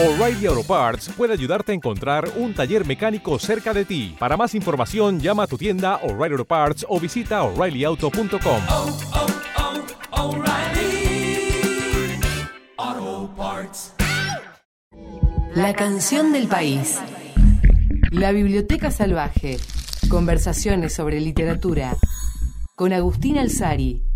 O'Reilly Auto Parts puede ayudarte a encontrar un taller mecánico cerca de ti. Para más información, llama a tu tienda O'Reilly Auto Parts o visita oreillyauto.com. oh, oh, Parts. La canción del país. La Biblioteca Salvaje. Conversaciones sobre literatura. Con Agustín Alzari.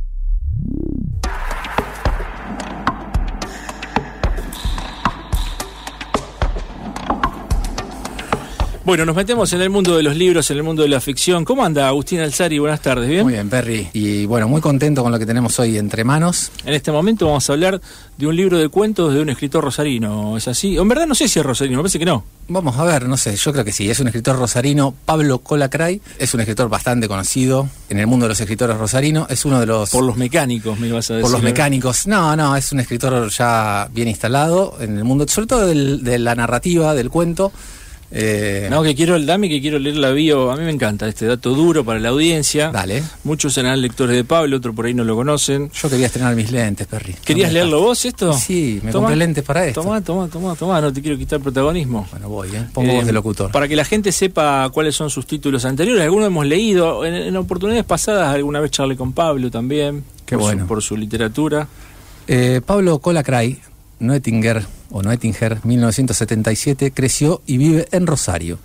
Bueno, nos metemos en el mundo de los libros, en el mundo de la ficción. ¿Cómo anda Agustín Alzari? Buenas tardes, ¿bien? Muy bien, Perry. Y bueno, muy contento con lo que tenemos hoy entre manos. En este momento vamos a hablar de un libro de cuentos de un escritor rosarino, ¿es así? En verdad no sé si es rosarino, me parece que no. Vamos a ver, no sé, yo creo que sí. Es un escritor rosarino, Pablo Colacray. Es un escritor bastante conocido en el mundo de los escritores rosarinos. Es uno de los... Por los mecánicos, me ibas a decir. por los ¿eh? mecánicos. No, no, es un escritor ya bien instalado en el mundo, sobre todo del- de la narrativa, del cuento. Eh, No, que quiero, dame que quiero leer la bio. A mí me encanta este dato duro para la audiencia. Dale. Muchos serán lectores de Pablo, otros por ahí no lo conocen. Yo quería estrenar mis lentes, Perry. ¿Querías No leerlo vos esto? Sí, me Tomá. compré lentes para esto. Tomá, tomá, tomá, tomá, no te quiero quitar protagonismo. Bueno, voy, ¿eh? Pongo Eh, voz de locutor. Para que la gente sepa cuáles son sus títulos anteriores. Algunos hemos leído. En, en oportunidades pasadas, alguna vez charlé con Pablo también. Qué por su- bueno. por su literatura. Eh, Pablo Colacray, Noettinger o Noettinger, 1977, creció y vive en Rosario.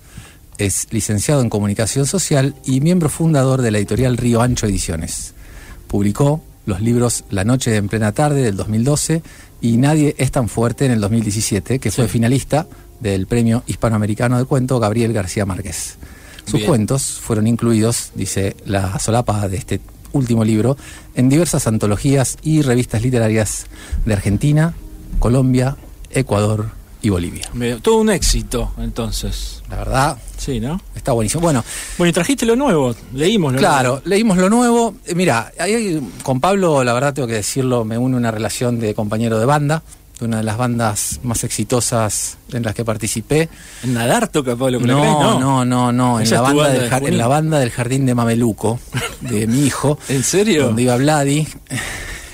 Es licenciado en Comunicación Social y miembro fundador de la editorial Río Ancho Ediciones. Publicó los libros La Noche en Plena Tarde del 2012 y Nadie es tan fuerte en el 2017, que fue finalista del Premio Hispanoamericano de Cuento Gabriel García Márquez. Sus Bien. cuentos fueron incluidos, dice la solapa de este último libro, en diversas antologías y revistas literarias de Argentina, Colombia, Ecuador y Bolivia. Todo un éxito, entonces. La verdad, Sí, ¿no? está buenísimo. Bueno, Bueno, y trajiste lo nuevo. Leímos lo claro, nuevo. leímos lo nuevo. Eh, mira, ahí, con Pablo, la verdad tengo que decirlo, me une una relación de compañero de banda, de una de las bandas más exitosas en las que participé. En nadar toca Pablo No, Colacray, no, no, no, en la, banda banda del de en la banda del Jardín de Mameluco, de mi hijo. ¿En serio? Donde iba Vladi.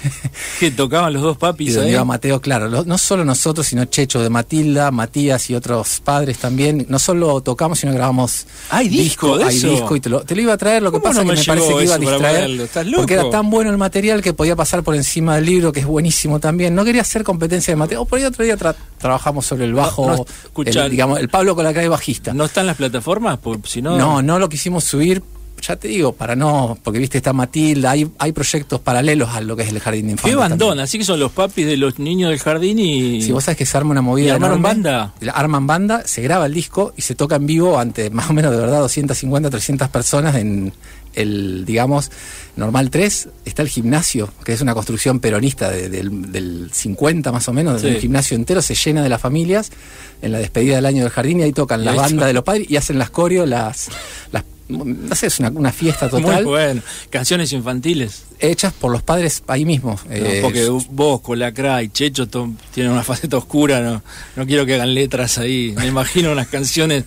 Que tocaban los dos Y papis ahí. iba Mateo, claro, lo- no solo nosotros, sino Checho de Matilda, Matías y otros padres también. No solo tocamos, sino grabamos ¿Hay disco de hay eso? disco y te lo, te lo iba a traer, lo que ¿Cómo pasa no es que me parece que iba a distraer. Porque era tan bueno el material que podía pasar por encima del libro, que es buenísimo también. No quería hacer competencia de Mateo. Por ahí otro día tra- trabajamos sobre el bajo, No, el, digamos, el Pablo Colacray bajista. ¿No están las plataformas? Por, si no, No, no lo quisimos subir, ya te digo, para no, porque viste, está Matilda, hay, hay proyectos paralelos a lo que es el jardín de infantes. Qué bandón, también. así que son los papis de los niños del jardín y. Si vos sabés que se arma una movida. ¿Y armaron enorme, banda? Arman banda, se graba el disco y se toca en vivo ante más o menos de verdad 250, 300 personas en el, digamos, Normal 3. Está el gimnasio, que es una construcción peronista de- del, del 50 más o menos, Sí. el gimnasio entero se llena de las familias en la despedida del año del jardín y ahí tocan la banda de los padres y hacen las coreos, las, las no sé, es una, fiesta Muy total, bueno. Canciones infantiles. Hechas por los padres ahí mismo. No, Eh, porque vos, Colacray, Checho to- tienen una faceta oscura, no, no quiero que hagan letras ahí. Me imagino unas canciones.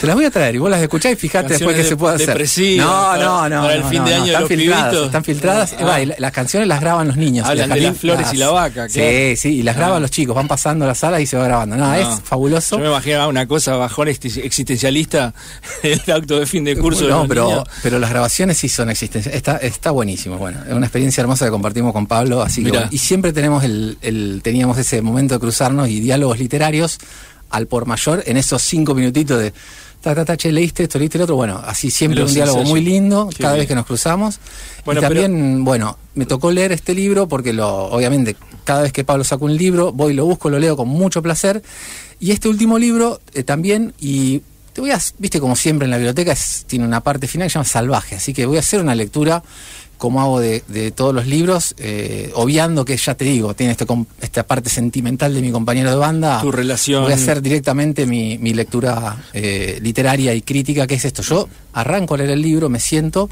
Te las voy a traer y vos las escuchás y fijate después qué se de- puede hacer. no, no, no. para el no, fin no, de año están filtradas, pibitos. están filtradas. Ah. Y las canciones las graban los niños. Hablan del de las flores y la vaca, Sí, claro. sí, y las Ah. graban los chicos, van pasando a la sala y se va grabando. No, No. es fabuloso. Yo me imaginaba una cosa bajón exi- existencialista, el acto de fin de curso de no, los pero, niños. pero las grabaciones sí son existencias. Está, está buenísimo. Bueno, una experiencia hermosa que compartimos con Pablo. Así que, y siempre tenemos el, el- teníamos ese momento de cruzarnos y diálogos literarios al por mayor en esos cinco minutitos de ta, ta, ta, che, leíste esto, leíste el otro. Bueno, así siempre Los un diálogo ensayos. muy lindo Qué cada bien. vez que nos cruzamos. Bueno, y también, bueno, me tocó leer este libro porque lo, obviamente, cada vez que Pablo saca un libro, voy, lo busco, lo leo con mucho placer. Y este último libro eh, también, y te voy a, viste, como siempre en la biblioteca, es- tiene una parte final que se llama Salvaje, así que voy a hacer una lectura como hago de, de todos los libros, eh, obviando que ya te digo, tiene este esta parte sentimental de mi compañero de banda. Tu relación. Voy a hacer directamente mi, mi lectura eh, literaria y crítica, que es esto. Yo arranco a leer el libro, me siento,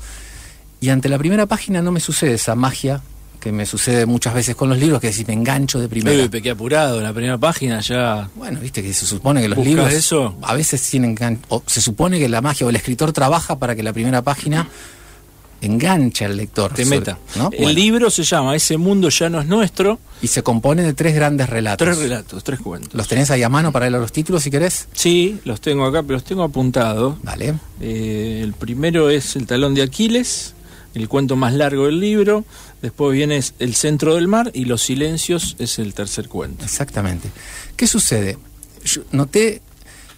y ante la primera página no me sucede esa magia que me sucede muchas veces con los libros, que es decir, me engancho de primera. Uy, pequé apurado, la primera página ya. Bueno, viste que se supone que los ¿Buscas libros eso? a veces tienen o se supone que la magia o el escritor trabaja para que la primera página engancha al lector. Te meta. ¿no? El Bueno, libro se llama Ese mundo ya no es nuestro. y se compone de tres grandes relatos. Tres relatos, tres cuentos. ¿Los tenés ahí a mano para leer los títulos si querés? Sí, los tengo acá, pero los tengo apuntados. Vale. Eh, el primero es El talón de Aquiles, el cuento más largo del libro. Después viene El centro del mar y Los silencios es el tercer cuento. Exactamente. ¿Qué sucede? Yo noté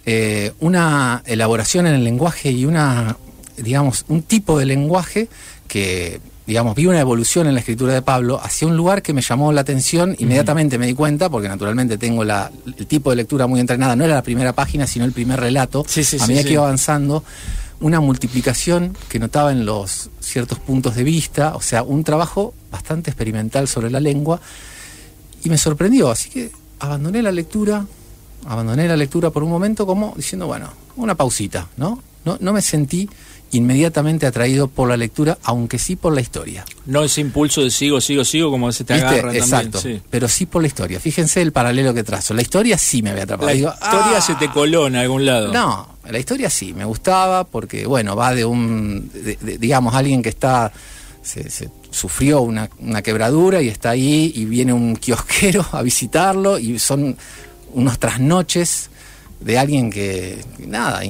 eh, una elaboración en el lenguaje y una, digamos, un tipo de lenguaje que, digamos, vi una evolución en la escritura de Pablo hacia un lugar que me llamó la atención. Inmediatamente me di cuenta, porque naturalmente tengo la, el tipo de lectura muy entrenada. No era la primera página, sino el primer relato. Sí, sí, a medida sí. que iba avanzando, una multiplicación que notaba en los ciertos puntos de vista, o sea, un trabajo bastante experimental sobre la lengua y me sorprendió, así que abandoné la lectura, abandoné la lectura por un momento como diciendo, bueno, una pausita, ¿no? No, no me sentí inmediatamente atraído por la lectura, aunque sí por la historia. No ese impulso de sigo, sigo, sigo, como veces te ¿Viste? agarra Exacto, también. sí. pero sí por la historia. Fíjense el paralelo que trazo. La historia sí me había atrapado. La Digo, historia "Ah". se te coló en algún lado. No, la historia sí, me gustaba porque, bueno, va de un, de- de- digamos, alguien que está, se, se sufrió una, una quebradura y está ahí y viene un kiosquero a visitarlo y son unos trasnoches de alguien que, nada,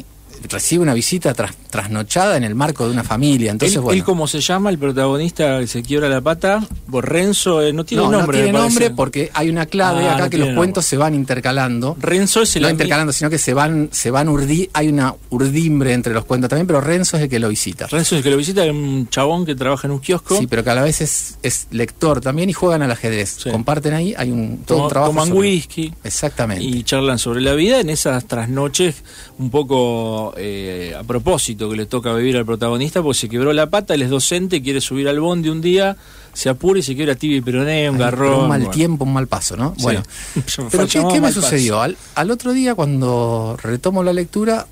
recibe una visita tras- trasnochada en el marco de una familia. Entonces, él, bueno. él se llama, el protagonista que se quiebra la pata, Renzo, eh, no tiene no, nombre. no tiene nombre porque hay una clave Ah, acá no que los cuentos se van intercalando. Renzo es el no intercalando, sino que se van, se van urdi, hay una urdimbre entre los cuentos también, pero Renzo es el que lo visita. Renzo es el que lo visita, es un chabón que trabaja en un kiosco. Sí, pero que a la vez es, es lector también y juegan al ajedrez. Sí. Comparten ahí, hay un, todo Toma- un trabajo. toman sobre- whisky. Exactamente. y charlan sobre la vida en esas trasnoches un poco eh, a propósito que le toca vivir al protagonista porque se quebró la pata, él es docente, quiere subir al bondi un día, se apura y se quiebra tibia y peroné, un garrón. un mal bueno. tiempo, un mal paso, ¿no? Sí. Bueno, pero ¿qué, me sucedió? Al, al otro día, cuando retomo la lectura,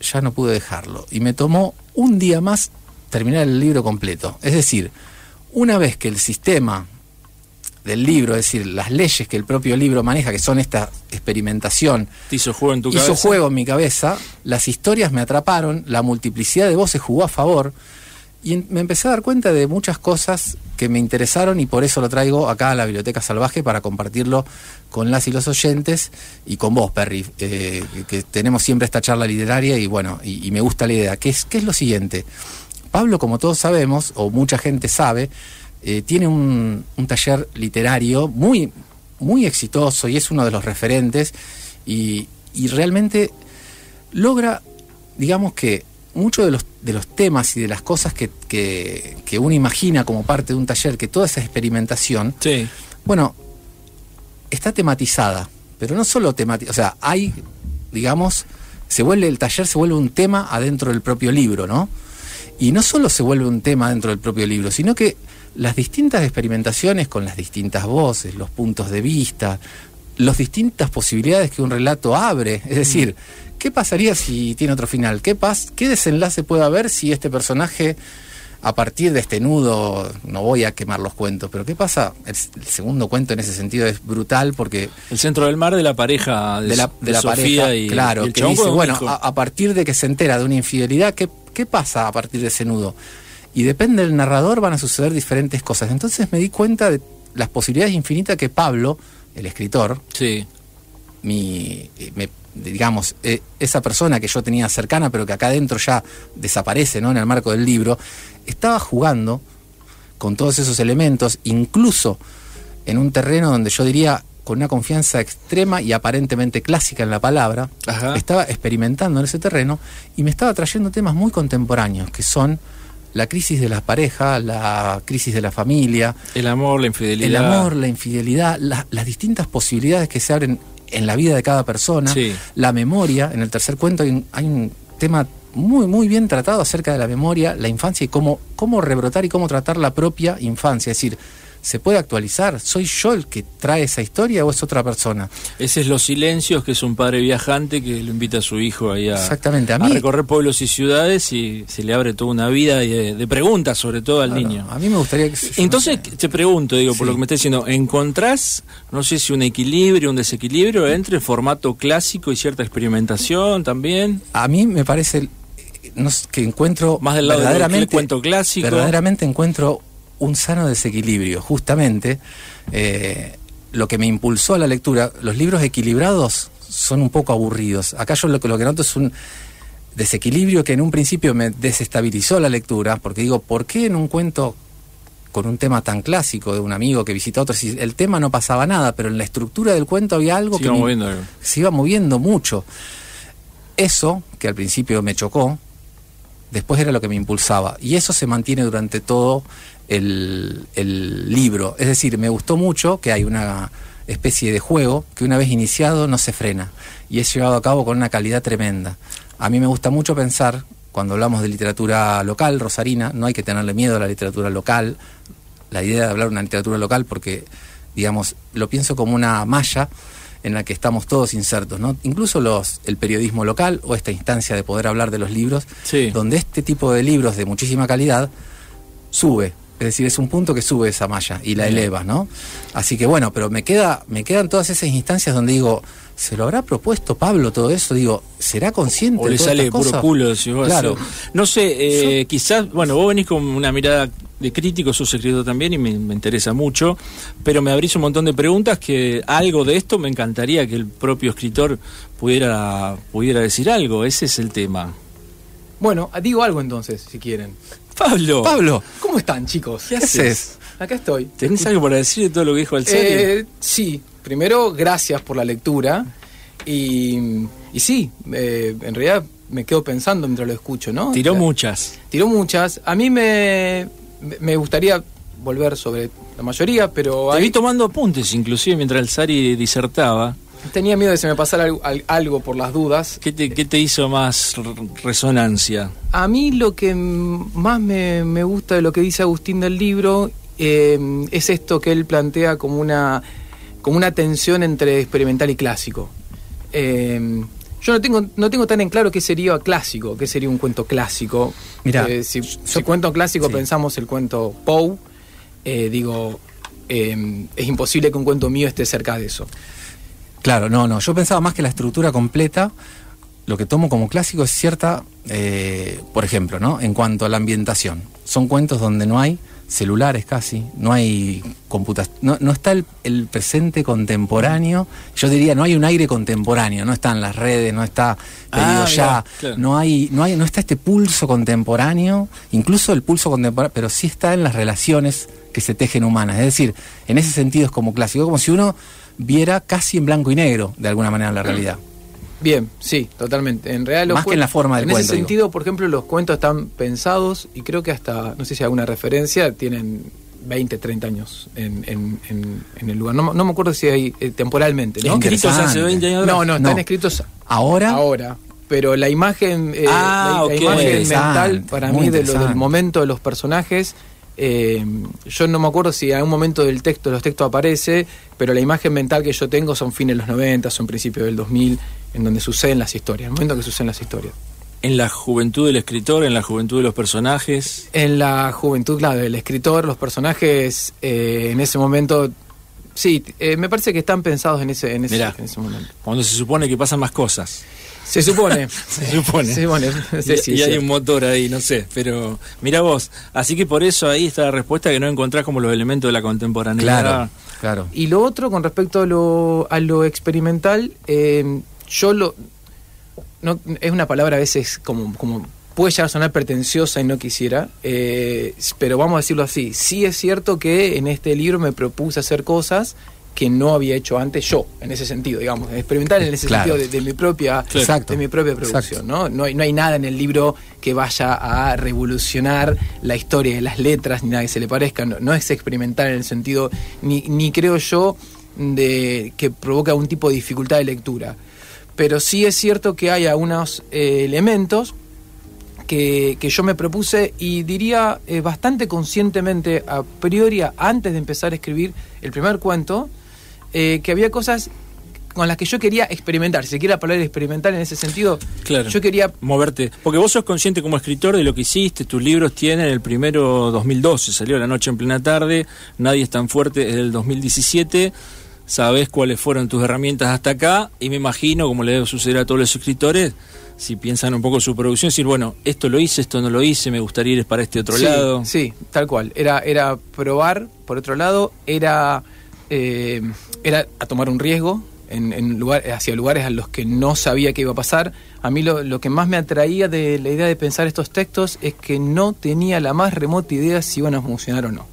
ya no pude dejarlo. Y me tomó un día más terminar el libro completo. Es decir, una vez que el sistema del libro, es decir, las leyes que el propio libro maneja, que son esta experimentación, Te hizo juego en tu hizo cabeza. juego en mi cabeza, las historias me atraparon, la multiplicidad de voces jugó a favor y me empecé a dar cuenta de muchas cosas que me interesaron y por eso lo traigo acá a la Biblioteca Salvaje para compartirlo con las y los oyentes y con vos, Perry, eh, que- que tenemos siempre esta charla literaria y bueno, y, y me gusta la idea. ¿Qué es, ¿Qué es lo siguiente? Pablo, como todos sabemos, o mucha gente sabe, eh, tiene un, un taller literario muy, muy exitoso y es uno de los referentes y, y realmente logra, digamos que muchos de los, de los temas y de las cosas que, que, que uno imagina como parte de un taller, que toda esa experimentación, Sí. bueno, está tematizada, pero no solo tematizada, o sea, hay, digamos, se vuelve, el taller se vuelve un tema adentro del propio libro, ¿no? Y no solo se vuelve un tema dentro del propio libro, sino que las distintas experimentaciones con las distintas voces, los puntos de vista, las distintas posibilidades que un relato abre, es decir, ¿qué pasaría si tiene otro final? ¿Qué, pas ¿Qué desenlace puede haber si este personaje, a partir de este nudo, no voy a quemar los cuentos, pero ¿qué pasa? El, el segundo cuento en ese sentido es brutal porque El centro del mar de la pareja de, de la, de de la Sofía pareja, y, claro, y el que dice, bueno, a, a partir de que se entera de una infidelidad, ¿qué, ¿qué pasa a partir de ese nudo? Y depende del narrador, van a suceder diferentes cosas. Entonces me di cuenta de las posibilidades infinitas que Pablo, el escritor, Sí. mi, eh, me- digamos, eh, esa persona que yo tenía cercana, pero que acá adentro ya desaparece, ¿no? En el marco del libro, estaba jugando con todos esos elementos, incluso en un terreno donde yo diría con una confianza extrema y aparentemente clásica en la palabra, Ajá. estaba experimentando en ese terreno y me estaba trayendo temas muy contemporáneos, que son la crisis de la pareja, la crisis de la familia, El amor, la el infidelidad. amor, la infidelidad, la- las distintas posibilidades que se abren en la vida de cada persona, Sí. la memoria. En el tercer cuento hay un, hay un tema muy, muy bien tratado acerca de la memoria, la infancia y cómo, cómo rebrotar y cómo tratar la propia infancia. Es decir, ¿se puede actualizar? ¿Soy yo el que trae esa historia o es otra persona? Ese es Los Silencios, que es un padre viajante que lo invita a su hijo ahí a, Exactamente, a a recorrer pueblos y ciudades y se le abre toda una vida de, de preguntas, sobre todo al Claro, niño. A mí me gustaría que... Entonces te pregunto, digo, por lo que me estás diciendo, ¿encontrás, no sé si un equilibrio, un desequilibrio entre formato clásico y cierta experimentación también? a mí me parece no s- que encuentro Más del lado del verdaderamente cuento clásico. verdaderamente encuentro un sano desequilibrio justamente eh, lo que me impulsó a la lectura los libros equilibrados son un poco aburridos acá yo lo, que- lo que noto es un desequilibrio que en un principio me desestabilizó la lectura porque digo ¿por qué en un cuento con un tema tan clásico de un amigo que visita a otro si el tema no pasaba nada pero en la estructura del cuento había algo Se que me- se iba moviendo mucho. Eso, que al principio me chocó, después era lo que me impulsaba. Y eso se mantiene durante todo el, el libro. Es decir, me gustó mucho que hay una especie de juego que una vez iniciado no se frena. Y es llevado a cabo con una calidad tremenda. A mí me gusta mucho pensar, cuando hablamos de literatura local, rosarina, no hay que tenerle miedo a la literatura local. La idea de hablar de una literatura local porque, digamos, lo pienso como una malla en la que estamos todos insertos, ¿no? Incluso los, el periodismo local o esta instancia de poder hablar de los libros, Sí. donde este tipo de libros de muchísima calidad sube. Es decir, es un punto que sube esa malla y la Bien. eleva, ¿no? Así que bueno, pero me queda, me quedan todas esas instancias donde digo, ¿se lo habrá propuesto Pablo todo eso? Digo, ¿será consciente? O le sale puro culo, decís vos. Claro. No sé, eh, quizás, bueno, vos venís con una mirada de crítico, sos escritor también y me, me interesa mucho, pero me abrís un montón de preguntas que algo de esto me encantaría que el propio escritor pudiera, pudiera decir algo, ese es el tema. Bueno, digo algo entonces, si quieren. Pablo, Pablo, ¿Cómo están, chicos? ¿qué ¿qué haces? Acá estoy. ¿Tenés algo para decir de todo lo que dijo el serio? Eh, sí, primero, gracias por la lectura. Y, y sí, eh, en realidad me quedo pensando mientras lo escucho, ¿no? Tiró muchas. Tiró muchas. A mí me, me gustaría volver sobre la mayoría, pero Te ahí vi tomando apuntes, inclusive mientras el Sari disertaba. Tenía miedo de que se me pasara algo, al- algo por las dudas. ¿Qué te, qué te hizo más resonancia? A mí lo que más me, me gusta de lo que dice Agustín del libro eh, es esto que él plantea como una, como una tensión entre experimental y clásico. Eh, yo no tengo, no tengo tan en claro qué sería clásico, qué sería un cuento clásico. Mirá, Eh, si, yo- si cuento clásico sí. pensamos el cuento Poe, eh, digo, eh, es imposible que un cuento mío esté cerca de eso. Claro, no, no. Yo pensaba más que la estructura completa, lo que tomo como clásico es cierta, eh, por ejemplo, ¿no? En cuanto a la ambientación. Son cuentos donde no hay celulares casi, no hay computación, no, no está el, el presente contemporáneo. Yo diría, no hay un aire contemporáneo, no están las redes, no está pedido Ah, ya, claro. no hay, no hay, no está este pulso contemporáneo, incluso el pulso contemporáneo, pero sí está en las relaciones que se tejen humanas. Es decir, en ese sentido es como clásico, como si uno viera casi en blanco y negro, de alguna manera, la realidad. Bien, sí, totalmente. En realidad los Más que en la forma del En cuento, ese digo. sentido, por ejemplo, los cuentos están pensados y creo que hasta, no sé si hay alguna referencia, tienen 20, 30 años en, en- en- en el lugar. No, me- no me acuerdo si hay eh, temporalmente, ¿no? Escritos hace Interesante. 20 años. No, no, están No. escritos Ahora, ahora. Pero la imagen, eh, Ah, la, imagen mental para muy mí de lo, del momento de los personajes, eh, yo no me acuerdo si en algún momento del texto, los textos aparece, pero la imagen mental que yo tengo son fines de los 90, son principios del 2000, en donde suceden las historias, el momento que suceden las historias. En la juventud del escritor, en la juventud de los personajes. En la juventud, claro, del escritor, los personajes eh, en ese momento, sí, eh, me parece que están pensados en ese, en ese, Mirá. en ese momento. Cuando se supone que pasan más cosas. Se supone. Se supone. Se supone. Sí, y sí, y hay un motor ahí, no sé, pero mira vos, así que por eso ahí está la respuesta que no encontrás como los elementos de la contemporaneidad. claro, claro. Y lo otro, con respecto a lo, a lo experimental, eh, yo lo. No, es una palabra a veces como, como puede llegar a sonar pretenciosa y no quisiera, eh, pero vamos a decirlo así. Sí es cierto que en este libro me propuse hacer cosas que no había hecho antes yo, en ese sentido, digamos, experimental en ese Claro. sentido de, de mi propia Exacto. de mi propia Exacto. producción, ¿no? No hay, no hay nada en el libro que vaya a revolucionar la historia de las letras, ni nada que se le parezca, no, no es experimental en el sentido, ni, ni creo yo, de que provoca un tipo de dificultad de lectura. Pero sí es cierto que hay algunos eh, elementos que, que yo me propuse y diría eh, bastante conscientemente a priori, antes de empezar a escribir el primer cuento, eh, que había cosas con las que yo quería experimentar, si se quiere la palabra experimental en ese sentido, Claro. yo quería Moverte. Porque vos sos consciente como escritor de lo que hiciste, tus libros tienen el primero 2012, salió La Noche en Plena Tarde, Nadie es tan fuerte, es del 2017. sabes cuáles fueron tus herramientas hasta acá y me imagino, como le debe suceder a todos los escritores, si piensan un poco su producción, decir, bueno, esto lo hice, esto no lo hice, me gustaría ir para este otro Sí, lado. Sí, tal cual. Era, era probar, por otro lado, era, eh, era a tomar un riesgo en, en lugar, hacia lugares a los que no sabía qué iba a pasar. A mí lo, lo que más me atraía de la idea de pensar estos textos es que no tenía la más remota idea si iban a funcionar o no.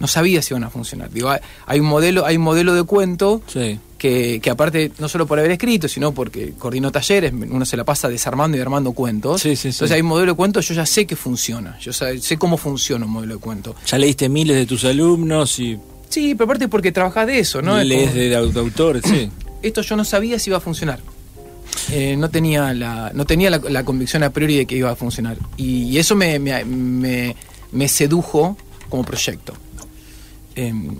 No sabía si iban a funcionar. Digo, hay, un modelo, hay un modelo de cuento Sí. que, que aparte, no solo por haber escrito, sino porque coordinó talleres, uno se la pasa desarmando y armando cuentos. Sí, sí. Entonces hay un modelo de cuento, yo ya sé que funciona, yo sa- sé cómo funciona un modelo de cuento. Ya leíste miles de tus alumnos y Sí, pero aparte porque trabajás de eso, ¿no? Es lees como- de, autores, sí. Esto yo no sabía si iba a funcionar. Eh, no tenía, la, no tenía la, la convicción a priori de que iba a funcionar. Y, y eso me, me, me- me sedujo como proyecto. Em,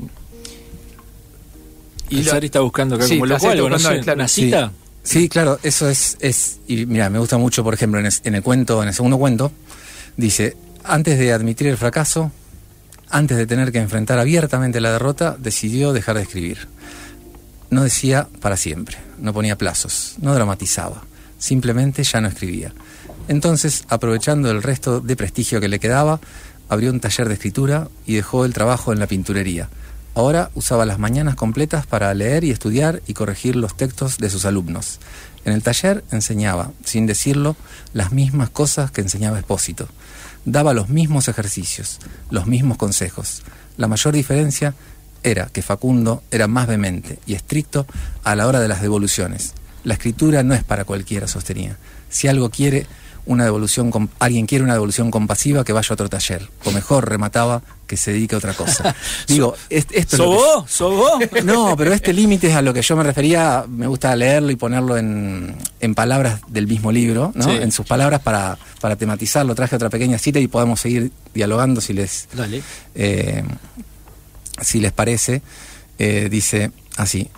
Y lo- Sari está buscando acá Sí, como algo, no sé, claro. una Sí. cita. Sí, claro, eso es, es y mira, me gusta mucho, por ejemplo, en, es- en el cuento, en el segundo cuento, dice, antes de admitir el fracaso, antes de tener que enfrentar abiertamente la derrota, decidió dejar de escribir. No decía para siempre, no ponía plazos, no dramatizaba, simplemente ya no escribía. Entonces, aprovechando el resto de prestigio que le quedaba, abrió un taller de escritura y dejó el trabajo en la pinturería. Ahora usaba las mañanas completas para leer y estudiar y corregir los textos de sus alumnos. En el taller enseñaba, sin decirlo, las mismas cosas que enseñaba Espósito. Daba los mismos ejercicios, los mismos consejos. La mayor diferencia era que Facundo era más vehemente y estricto a la hora de las devoluciones. La escritura no es para cualquiera, sostenía. Si algo quiere una devolución, alguien quiere una devolución compasiva, que vaya a otro taller. O mejor, remataba, que se dedique a otra cosa. Digo, es- esto. ¿Sos vos? no, pero este límite es a lo que yo me refería. Me gusta leerlo y ponerlo en, en palabras del mismo libro, ¿no? Sí. En sus palabras para, para tematizarlo. Traje otra pequeña cita y podemos seguir dialogando si les, Dale. eh, si les parece. Eh, dice así: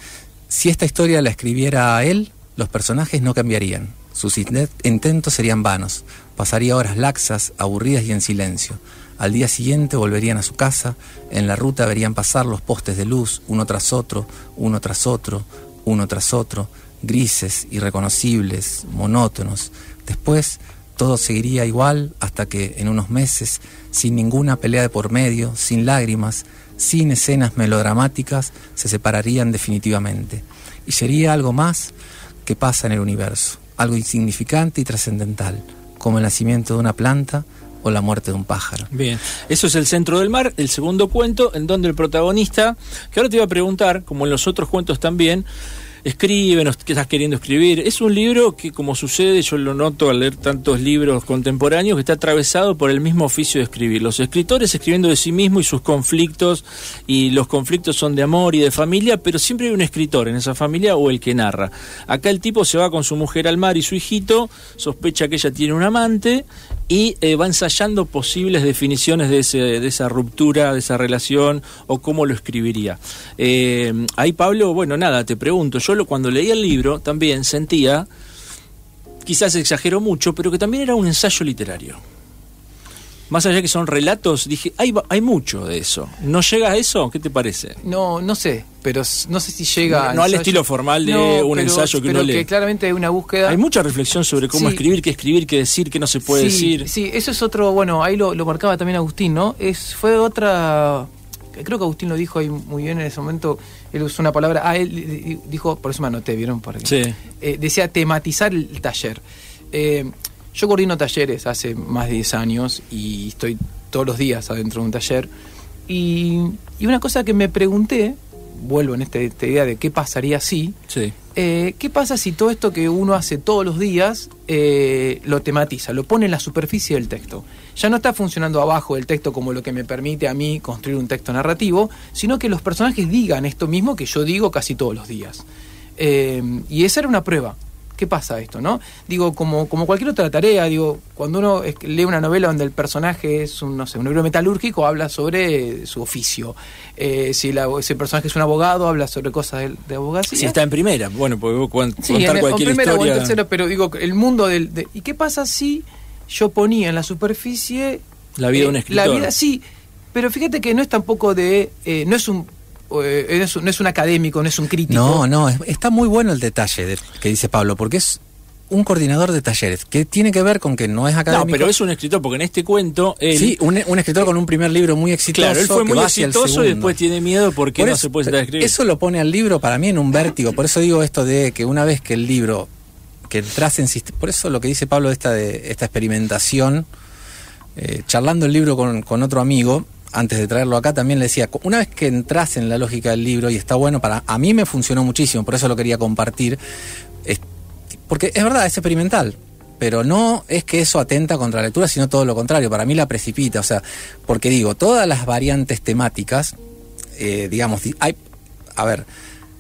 Si esta historia la escribiera a él, los personajes no cambiarían. Sus inte- intentos serían vanos. Pasaría horas laxas, aburridas y en silencio. Al día siguiente volverían a su casa. En la ruta verían pasar los postes de luz, uno tras otro, uno tras otro, uno tras otro, grises, irreconocibles, monótonos. Después todo seguiría igual hasta que en unos meses, sin ninguna pelea de por medio, sin lágrimas, sin escenas melodramáticas, se separarían definitivamente. Y sería algo más que pasa en el universo, algo insignificante y trascendental, como el nacimiento de una planta o la muerte de un pájaro. Bien, eso es el centro del mar, el segundo cuento, en donde el protagonista, que ahora te iba a preguntar, como en los otros cuentos también, escribe, no- qué estás queriendo escribir. Es un libro que, como sucede, yo lo noto al leer tantos libros contemporáneos, que está atravesado por el mismo oficio de escribir. Los escritores escribiendo de sí mismo y sus conflictos, y los conflictos son de amor y de familia, pero siempre hay un escritor en esa familia o el que narra. Acá el tipo se va con su mujer al mar y su hijito, sospecha que ella tiene un amante y eh, va ensayando posibles definiciones de, ese, de esa ruptura, de esa relación o cómo lo escribiría. Eh, ahí Pablo, bueno, nada, te pregunto, yo lo, cuando leía el libro también sentía, quizás exagero mucho, pero que también era un ensayo literario. Más allá que son relatos, dije, hay, hay mucho de eso. ¿No llega a eso? ¿Qué te parece? No, no sé, pero no sé si llega. a No al estilo formal de No, un pero- ensayo que pero uno lee. que claramente hay una búsqueda. Hay mucha reflexión sobre cómo Sí. escribir, qué escribir, qué decir, qué no se puede sí, decir. Sí, eso es otro, bueno, ahí lo, lo marcaba también Agustín, ¿no? Es, fue otra, creo que Agustín lo dijo ahí muy bien en ese momento, él usó una palabra, ah, él di- dijo, por eso me anoté, ¿vieron? Porque, Sí. eh, decía tematizar el taller. Eh, yo coordino talleres hace más de 10 años y estoy todos los días adentro de un taller. Y, y una cosa que me pregunté, vuelvo en este- esta idea de qué pasaría si, Sí. eh, ¿Qué pasa si todo esto que uno hace todos los días eh, lo tematiza, lo pone en la superficie del texto? Ya no está funcionando abajo del texto como lo que me permite a mí construir un texto narrativo, sino que los personajes digan esto mismo que yo digo casi todos los días. Eh, y esa era una prueba. ¿Qué pasa esto, no? Digo, como, como cualquier otra tarea, digo, cuando uno lee una novela donde el personaje es un, no sé, un obrero metalúrgico, habla sobre su oficio. Eh, si la- ese personaje es un abogado, habla sobre cosas de, de abogacía. Si está en primera, bueno, porque vos cuan- Sí, contar en, cualquier en primera o en historia. tercera, pero digo, el mundo del... de- ¿Y qué pasa si yo ponía en la superficie... La vida de un eh, escritor. La vida, sí, pero fíjate que no es tampoco de... eh, no es un eh, es- no es un académico, no es un crítico. No, no, es- está muy bueno el detalle de- que dice Pablo, porque es un coordinador de talleres, que tiene que ver con que no es No, académico. pero es un escritor, porque en este cuento él. Sí, un, un escritor con un primer libro muy exitoso. claro, él fue que muy exitoso y después tiene miedo porque Por no eso- se puede sentar a escribir. Eso lo pone al libro para mí en un vértigo. Por eso digo esto de que una vez que el libro, que entras en Por eso lo que dice Pablo de esta, de esta experimentación, eh, charlando el libro con, con otro amigo, antes de traerlo acá, también le decía, una vez que entras en la lógica del libro, y está bueno, para a mí me funcionó muchísimo, por eso lo quería compartir, es- porque es verdad, es experimental. Pero no es que eso atenta contra la lectura, sino todo lo contrario. Para mí la precipita. O sea, porque digo, todas las variantes temáticas eh, digamos, di- hay, a ver,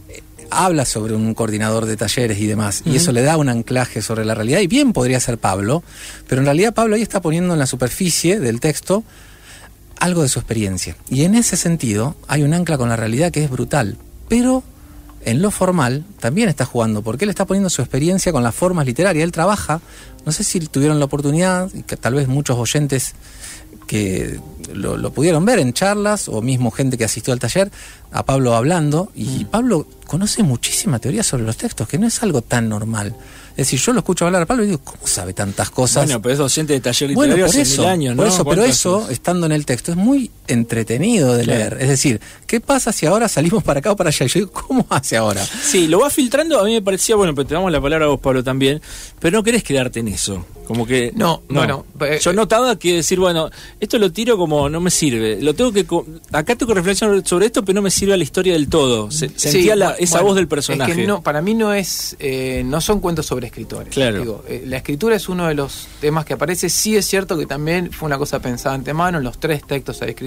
eh, habla sobre un coordinador de talleres y demás, y eso le da un anclaje sobre la realidad, y bien podría ser Pablo, pero en realidad Pablo ahí está poniendo en la superficie del texto algo de su experiencia. Y en ese sentido hay un ancla con la realidad que es brutal, pero en lo formal también está jugando, porque él está poniendo su experiencia con las formas literarias. Él trabaja, no sé si tuvieron la oportunidad, que tal vez muchos oyentes que lo, lo pudieron ver en charlas o mismo gente que asistió al taller, a Pablo hablando, y Pablo conoce muchísima teoría sobre los textos, que no es algo tan normal. Es decir, yo lo escucho hablar a Pablo y digo, ¿cómo sabe tantas cosas? Bueno, pero es docente de taller Bueno, literario por hace eso, mil años, ¿no? por eso, pero ¿Cuántos eso, estando en el texto, es muy entretenido de Claro. leer. Es decir, ¿qué pasa si ahora salimos para acá o para allá? Y yo digo, ¿cómo hace ahora? Sí, lo va filtrando, a mí me parecía, bueno, pero te damos la palabra a vos, Pablo, también, pero no querés quedarte en eso. Como que. No, bueno, eh, Yo notaba que decir, bueno, esto lo tiro como no me sirve. Lo tengo que. Acá tengo que reflexionar sobre esto, pero no me sirve a la historia del todo. Se- Sí, sentía la- esa bueno, voz del personaje. Es que no, para mí no es, eh, no son cuentos sobre escritores. Claro. Digo, eh, la escritura es uno de los temas que aparece. Sí es cierto que también fue una cosa pensada antemano. En los tres textos hay escritores,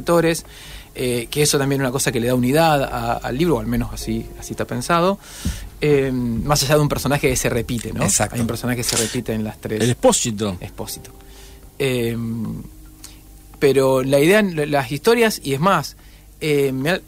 eh, que eso también es una cosa que le da unidad a- al libro, o al menos así, así está pensado. Eh, más allá de un personaje que se repite, ¿no? Exacto. Hay un personaje que se repite en las tres. El expósito. Expósito. Eh, pero la idea, las historias, y es más, me ha-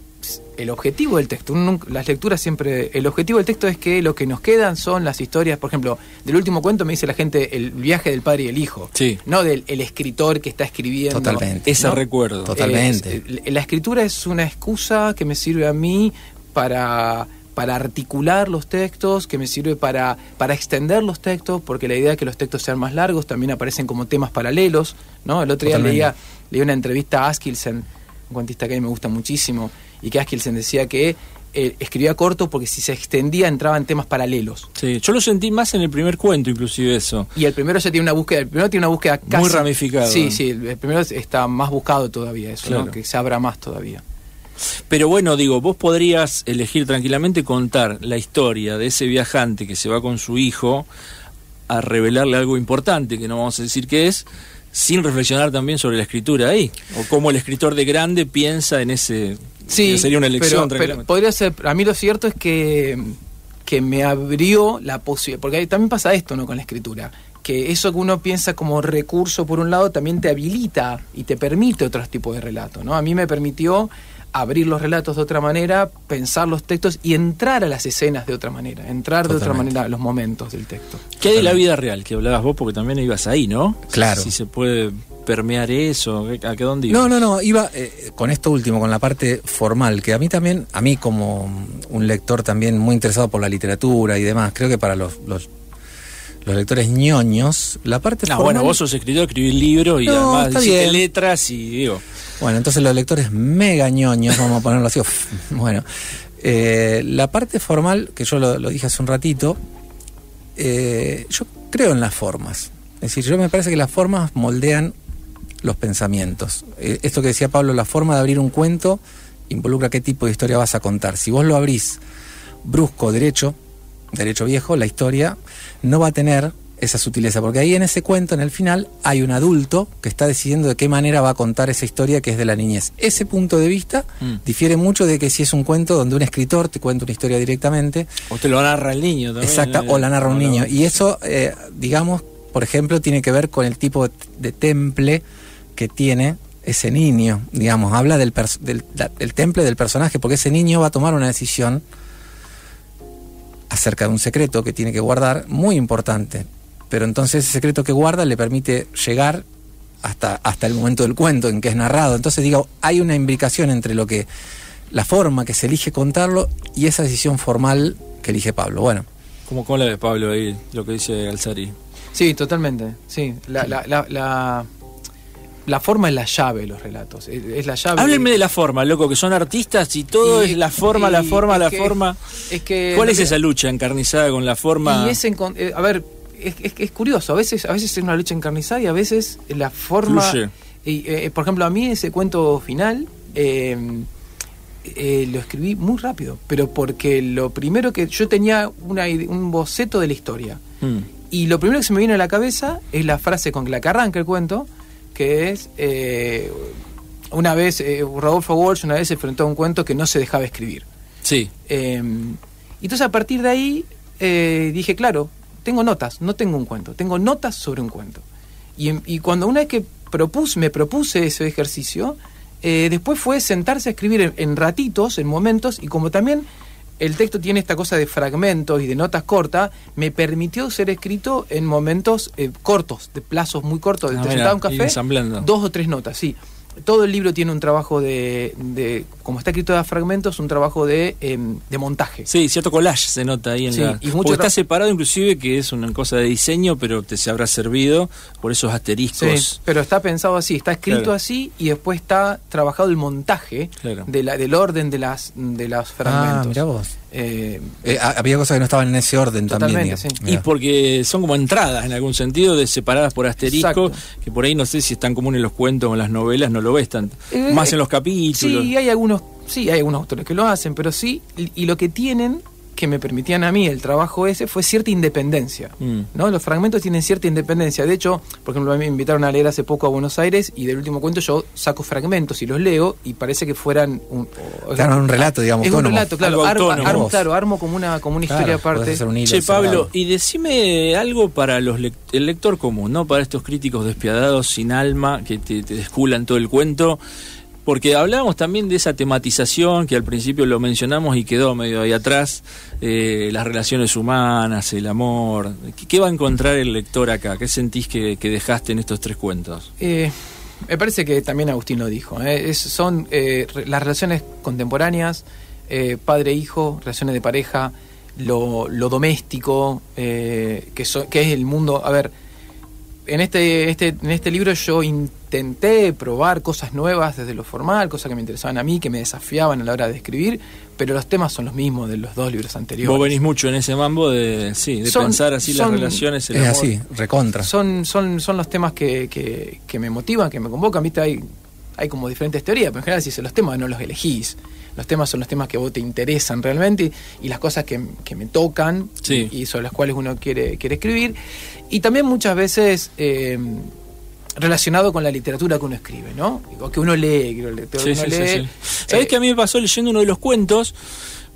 el objetivo del texto, las lecturas siempre, el objetivo del texto es que lo que nos quedan son las historias, por ejemplo, del último cuento me dice la gente el viaje del padre y el hijo, Sí. no del el escritor que está escribiendo. Totalmente. Ese ¿no? recuerdo. Total. Totalmente. Es- la escritura es una excusa que me sirve a mí para, para articular los textos, que me sirve para, para extender los textos, porque la idea de que los textos sean más largos también aparecen como temas paralelos. ¿no? El otro día Totalmente. leía, leía una entrevista a Askilsen, un cuentista que a mí me gusta muchísimo, y que Askilsen decía que eh, escribía corto porque si se extendía entraban temas paralelos. Sí, yo lo sentí más en el primer cuento, inclusive eso. Y el primero ya tiene una búsqueda, el primero tiene una búsqueda casi... ramificada. Sí, sí, el primero está más buscado todavía eso, que se abra más todavía. Pero bueno, digo, vos podrías elegir tranquilamente contar la historia de ese viajante que se va con su hijo a revelarle algo importante, que no vamos a decir qué es, sin reflexionar también sobre la escritura ahí. O cómo el escritor de grande piensa en ese... Sí, sería una elección pero, pero podría ser, a mí lo cierto es que, que me abrió la posibilidad, porque ahí también pasa esto ¿no? con la escritura, que eso que uno piensa como recurso por un lado también te habilita y te permite otros tipos de relato. ¿no? A mí me permitió abrir los relatos de otra manera, pensar los textos y entrar a las escenas de otra manera, entrar de otra manera a los momentos del texto. ¿Qué hay de la vida real que hablabas vos? Porque también ibas ahí, ¿no? Claro. Si se puede permear eso, ¿a qué dónde ibas? No, no, no, iba eh, con esto último, con la parte formal, que a mí también, a mí como un lector también muy interesado por la literatura y demás, creo que para los, los, los lectores ñoños, la parte No, formal... bueno, vos sos escritor, escribís libros y No, además letras y digo... Bueno, entonces los lectores mega ñoños, vamos a ponerlo así. bueno, eh, la parte formal, que yo lo, lo dije hace un ratito, eh, yo creo en las formas. Es decir, yo me parece que las formas moldean los pensamientos. Eh, esto que decía Pablo, la forma de abrir un cuento involucra qué tipo de historia vas a contar. Si vos lo abrís brusco, derecho, derecho viejo, la historia no va a tener esa sutileza, porque ahí en ese cuento, en el final, hay un adulto que está decidiendo de qué manera va a contar esa historia que es de la niñez. Ese punto de vista Mm. difiere mucho de que si es un cuento donde un escritor te cuenta una historia directamente, O te lo narra el niño también. exacta, ¿eh? o la narra un No, no. niño. Y eso, eh, digamos, por ejemplo, tiene que ver con el tipo de, temple que tiene ese niño, digamos, habla del, del, del temple del personaje, porque ese niño va a tomar una decisión acerca de un secreto que tiene que guardar, muy importante. Pero entonces ese secreto que guarda le permite llegar hasta, hasta el momento del cuento en que es narrado. Entonces digo, hay una imbricación entre lo que la forma que se elige contarlo y esa decisión formal que elige Pablo. Bueno, Como con la de Pablo ahí, lo que dice Alzari. Sí, totalmente. Sí, la, la, la, la, la forma es la llave de los relatos. Es, es la llave. Háblenme de la forma, loco, que son artistas y todo Y- es la forma, la forma, es la que- forma. Es que ¿Cuál es esa lucha encarnizada con la forma? Y es encon- eh, a ver, es, es- es curioso. A veces, a veces es una lucha encarnizada y a veces la forma. Y, eh, por ejemplo, a mí ese cuento final eh, eh, lo escribí muy rápido, pero porque lo primero que yo tenía una un boceto de la historia. Mm. Y lo primero que se me vino a la cabeza es la frase con la que arranca el cuento, que es, eh, una vez, eh, Rodolfo Walsh una vez se enfrentó a un cuento que no se dejaba escribir. Sí, Eh, entonces a partir de ahí eh, dije, claro, tengo notas, no tengo un cuento, tengo notas sobre un cuento. Y, y cuando una vez que propuse, me propuse ese ejercicio, eh, después fue sentarse a escribir en, en ratitos, en momentos, y como también el texto tiene esta cosa de fragmentos y de notas cortas, me permitió ser escrito en momentos eh, cortos, de plazos muy cortos. Ah, mira, sentaba un café, dos o tres notas, sí. Todo el libro tiene un trabajo de, de como está escrito de fragmentos, un trabajo de, em, de montaje. sí, cierto collage se nota ahí en Sí, la. y mucho está separado, inclusive, que es una cosa de diseño, pero te se habrá servido por esos Sí, asteriscos. pero está pensado así, está escrito Claro. así y después está trabajado el montaje Claro. de la, del orden de las de los ah, fragmentos. mira vos. Eh, Eh, ha- había cosas que no estaban en ese orden también. sí. Y porque son como entradas en algún sentido, de separadas por asterisco, Exacto. que por ahí no sé si es tan común en los cuentos o en las novelas, no lo ves tanto. Eh, Más eh, en los capítulos. Sí, hay algunos, sí, hay algunos autores que lo hacen, pero sí, y, y lo que tienen que me permitían a mí el trabajo ese fue cierta independencia. Mm. ¿no? Los fragmentos tienen cierta independencia. De hecho, por ejemplo, a mí me invitaron a leer hace poco a Buenos Aires y del último cuento yo saco fragmentos y los leo y parece que fueran un, o- Claro, un relato, digamos, Es un relato, claro. Armo, claro, armo como una, como una Claro, historia aparte. un hilo Che, Pablo, y decime algo para los lec- el lector común, ¿no? Para estos críticos despiadados, sin alma, que te, te desculan todo el cuento. Porque hablábamos también de esa tematización que al principio lo mencionamos y quedó medio ahí atrás, eh, las relaciones humanas, el amor. ¿Qué, va a encontrar el lector acá? ¿Qué sentís que, dejaste en estos tres cuentos? Eh, me parece que también Agustín lo dijo. ¿eh? Es- son eh, las relaciones contemporáneas, eh, padre-hijo, relaciones de pareja, lo, lo doméstico, que, so- que es el mundo. A ver, en este, este, en este libro yo intenté probar cosas nuevas desde lo formal, cosas que me interesaban a mí, que me desafiaban a la hora de escribir, pero los temas son los mismos de los dos libros anteriores. Vos venís mucho en ese mambo de, sí, de Son- pensar así son- las relaciones, el Es amor. así, recontra. son, son, son los temas que, que, que me motivan, que me convocan. ¿Viste? Hay, hay como diferentes teorías, pero en general si los temas no los elegís. Los temas son los temas que a vos te interesan realmente y, y las cosas que, que me tocan Sí. y, y sobre las cuales uno quiere, quiere escribir. Y también muchas veces eh, relacionado con la literatura que uno escribe, ¿no? O que uno lee. que uno Sí, sí, lee. sí. ¿Sabés Eh, que a mí me pasó leyendo uno de los cuentos?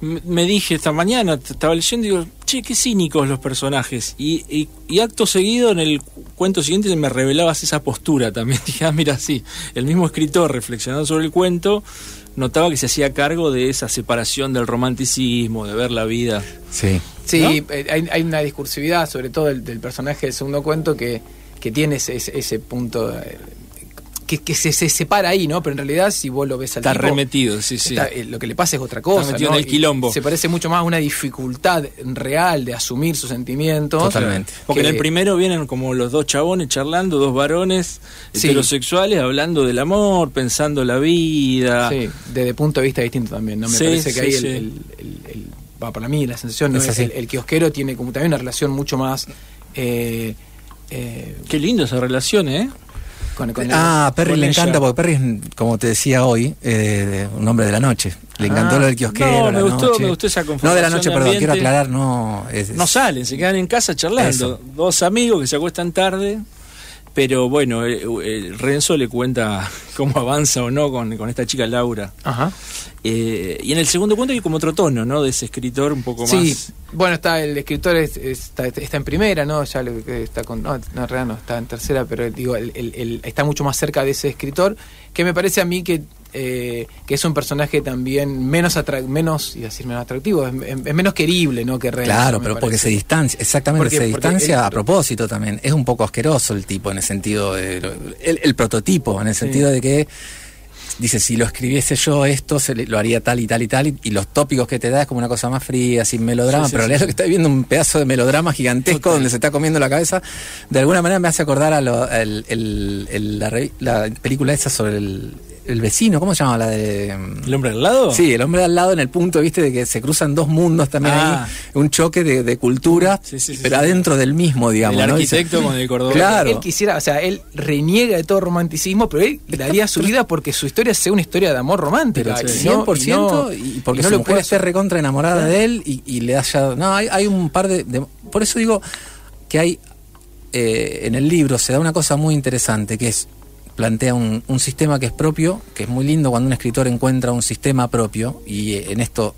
Me dije esta mañana, estaba leyendo y digo, che, qué cínicos los personajes. Y, y, y acto seguido, en el cu- cuento siguiente, me revelabas esa postura también. Dije, ah, mira, sí, el mismo escritor reflexionando sobre el cuento, notaba que se hacía cargo de esa separación del romanticismo, de ver la vida. Sí. Sí, eh, hay, hay una discursividad, sobre todo del, del personaje del segundo cuento, que, que tiene ese, ese, ese punto eh, que, que se, se separa ahí, ¿no? Pero en realidad, si vos lo ves al Está tipo, remetido, sí, sí. está- eh, lo que le pasa es otra cosa. metido ¿no? en el Y quilombo. Se parece mucho más a una dificultad real de asumir sus sentimientos. Totalmente. Porque que- en el primero vienen como los dos chabones charlando, dos varones Sí. heterosexuales hablando del amor, pensando la vida. Sí, desde punto de vista distinto también, ¿no? Me Sí, parece que sí, ahí el, sí. el- el- para mí la sensación, ¿no? Es el- el kiosquero tiene como también una relación mucho más eh, eh, Qué lindo esa relación, ¿eh? Con, con el- Ah, Perry con le ella. encanta, porque Perry es, como te decía hoy, eh, un hombre de la noche. Le Ah, encantó lo del kiosquero. no, la me gustó- noche. me gustó esa No de la noche, de perdón, quiero aclarar, no. es- No salen, se quedan en casa charlando. Eso. Dos amigos que se acuestan tarde. Pero bueno, eh, eh, Renzo le cuenta cómo avanza o no con, con esta chica Laura. Ajá. Eh, y en el segundo cuento hay como otro tono, ¿no? De ese escritor un poco Sí, más. bueno, está el escritor es- está, está en primera, ¿no? Ya está con no, no, en realidad no está en tercera, pero digo, el- el- el- está mucho más cerca de ese escritor que me parece a mí que eh, que es un personaje también menos menos y decir menos atractivo, es, menos querible, ¿no? Que Renzo, Claro, pero porque se distancia, exactamente, Porque- se distancia a propósito también. Es un poco asqueroso el tipo en el sentido de. El, el prototipo, en el sentido de que dice, si lo escribiese yo esto, se le- lo haría tal y tal y tal, y, y los tópicos que te da es como una cosa más fría, sin melodrama, Sí, sí, pero sí, lo que está viendo un pedazo de melodrama gigantesco Total. donde se está comiendo la cabeza, de alguna manera me hace acordar a lo- el- el- el- la, la película esa sobre el, el vecino, ¿cómo se llama? La de... ¿El hombre al lado? Sí, el hombre al lado en el punto, viste, de que se cruzan dos mundos también Ah. ahí, un choque de, de cultura, Sí, sí, sí, pero sí. adentro del mismo, digamos. el arquitecto con el cordón. Claro. Él quisiera, o sea, él reniega de todo romanticismo, pero él daría su vida porque su historia sea una historia de amor romántica. Pero y 100% no- y, porque y no su lo mujer puede esté recontra enamorada de él y, y le haya... No, hay, hay un par de, de- Por eso digo que hay... eh, en el libro se da una cosa muy interesante que es plantea un, un sistema que es propio, que es muy lindo cuando un escritor encuentra un sistema propio y eh, en esto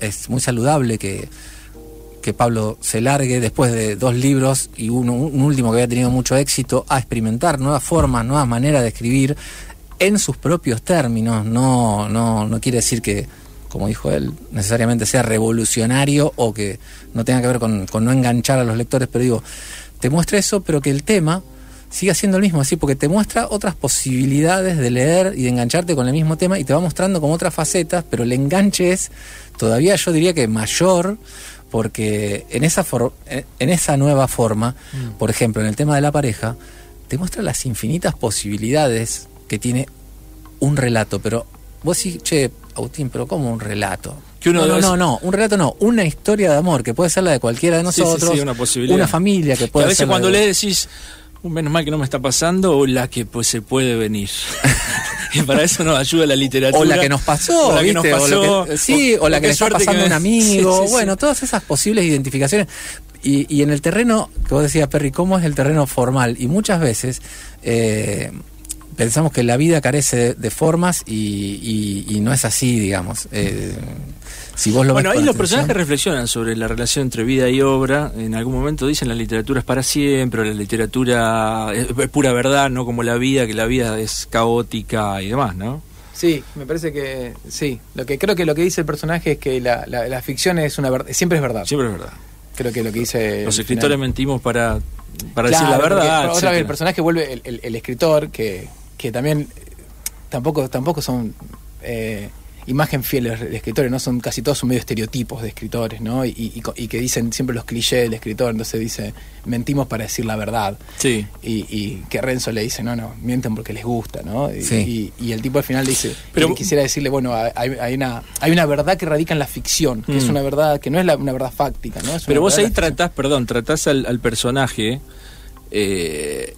es muy saludable que, que Pablo se largue después de dos libros y uno, un último que había tenido mucho éxito a experimentar nuevas formas, nuevas maneras de escribir en sus propios términos. No, no, no quiere decir que, como dijo él, necesariamente sea revolucionario o que no tenga que ver con, con no enganchar a los lectores, pero digo, te muestra eso, pero que el tema siga siendo el mismo, así, porque te muestra otras posibilidades de leer y de engancharte con el mismo tema y te va mostrando como otras facetas, pero el enganche es todavía yo diría que mayor, porque en esa, for- en esa nueva forma, por ejemplo, en el tema de la pareja, te muestra las infinitas posibilidades que tiene un relato, pero vos sí, che, Agustín, pero ¿cómo un relato? Que uno no, no, no, no, un relato no, una historia de amor que puede ser la de cualquiera de Sí, sí, nosotros, sí, una posibilidad. una familia que Que puede a veces ser la cuando de- lees decís, "Uh, menos mal que no me está pasando, o la que pues se puede venir. y para eso nos ayuda la literatura. O la que nos pasó, o la que nos pasó, que- sí, o, la que le está que pasando a me- un amigo. Sí, sí, sí. bueno, todas esas posibles identificaciones. Y, y en el terreno, que vos decías, Perry, ¿cómo es el terreno formal? Y muchas veces eh, pensamos que la vida carece de, de formas y, y- y no es así, digamos. Eh, si vos lo Bueno, ahí los personajes reflexionan sobre la relación entre vida y obra. En algún momento dicen la literatura es para siempre, la literatura es, es pura verdad, no como la vida, que la vida es caótica y demás, ¿no? Sí, me parece que sí. Lo que creo que lo que dice el personaje es que la, la- la ficción es una verdad, siempre es verdad. Siempre es verdad. Creo que lo que dice Los escritores final. mentimos para, para decir la verdad. porque, otra vez el personaje vuelve el, el- el escritor que, que también tampoco tampoco son eh, imagen fieles de escritores, no son casi todos son medio estereotipos de escritores, ¿no? Y, que dicen siempre los clichés del escritor, entonces dice mentimos para decir la verdad. Sí. Y, y que Renzo le dice, no, no, mienten porque les gusta, ¿no? Y, Sí. y- y el tipo al final le dice, Pero- quisiera decirle, bueno, hay, hay una, hay una verdad que radica en la ficción, que es Mm. una verdad, que no es la- una verdad fáctica, ¿no? Es Pero vos ahí tratás, perdón, tratás al, al personaje, eh,